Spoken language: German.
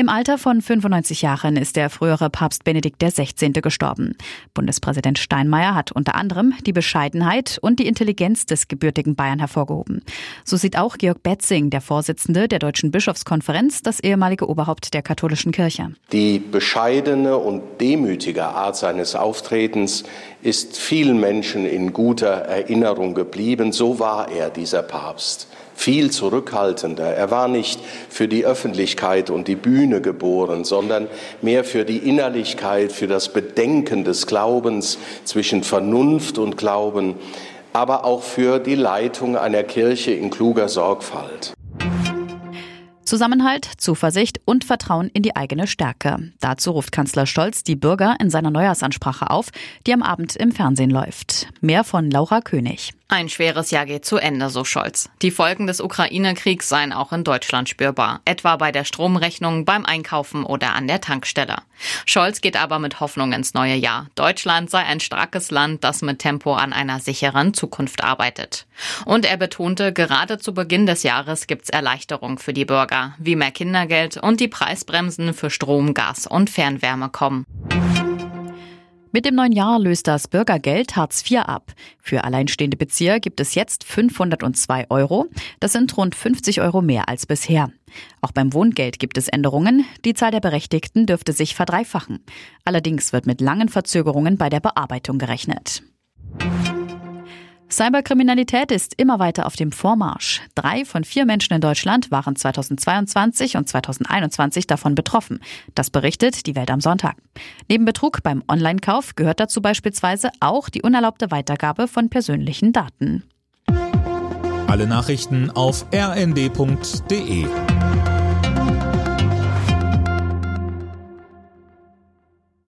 Im Alter von 95 Jahren ist der frühere Papst Benedikt XVI. gestorben. Bundespräsident Steinmeier hat unter anderem die Bescheidenheit und die Intelligenz des gebürtigen Bayern hervorgehoben. So sieht auch Georg Betzing, der Vorsitzende der Deutschen Bischofskonferenz, das ehemalige Oberhaupt der katholischen Kirche. Die bescheidene und demütige Art seines Auftretens ist vielen Menschen in guter Erinnerung geblieben. So war er, dieser Papst viel zurückhaltender. Er war nicht für die Öffentlichkeit und die Bühne geboren, sondern mehr für die Innerlichkeit, für das Bedenken des Glaubens zwischen Vernunft und Glauben, aber auch für die Leitung einer Kirche in kluger Sorgfalt. Zusammenhalt, Zuversicht und Vertrauen in die eigene Stärke. Dazu ruft Kanzler Scholz die Bürger in seiner Neujahrsansprache auf, die am Abend im Fernsehen läuft. Mehr von Laura König. Ein schweres Jahr geht zu Ende, so Scholz. Die Folgen des Ukraine-Kriegs seien auch in Deutschland spürbar, etwa bei der Stromrechnung, beim Einkaufen oder an der Tankstelle. Scholz geht aber mit Hoffnung ins neue Jahr. Deutschland sei ein starkes Land, das mit Tempo an einer sicheren Zukunft arbeitet. Und er betonte, gerade zu Beginn des Jahres gibt's Erleichterung für die Bürger, wie mehr Kindergeld und die Preisbremsen für Strom, Gas und Fernwärme kommen. Mit dem neuen Jahr löst das Bürgergeld Hartz IV ab. Für alleinstehende Bezieher gibt es jetzt 502 Euro. Das sind rund 50 Euro mehr als bisher. Auch beim Wohngeld gibt es Änderungen. Die Zahl der Berechtigten dürfte sich verdreifachen. Allerdings wird mit langen Verzögerungen bei der Bearbeitung gerechnet. Cyberkriminalität ist immer weiter auf dem Vormarsch. Drei von vier Menschen in Deutschland waren 2022 und 2021 davon betroffen. Das berichtet die Welt am Sonntag. Neben Betrug beim Online-Kauf gehört dazu beispielsweise auch die unerlaubte Weitergabe von persönlichen Daten. Alle Nachrichten auf rnd.de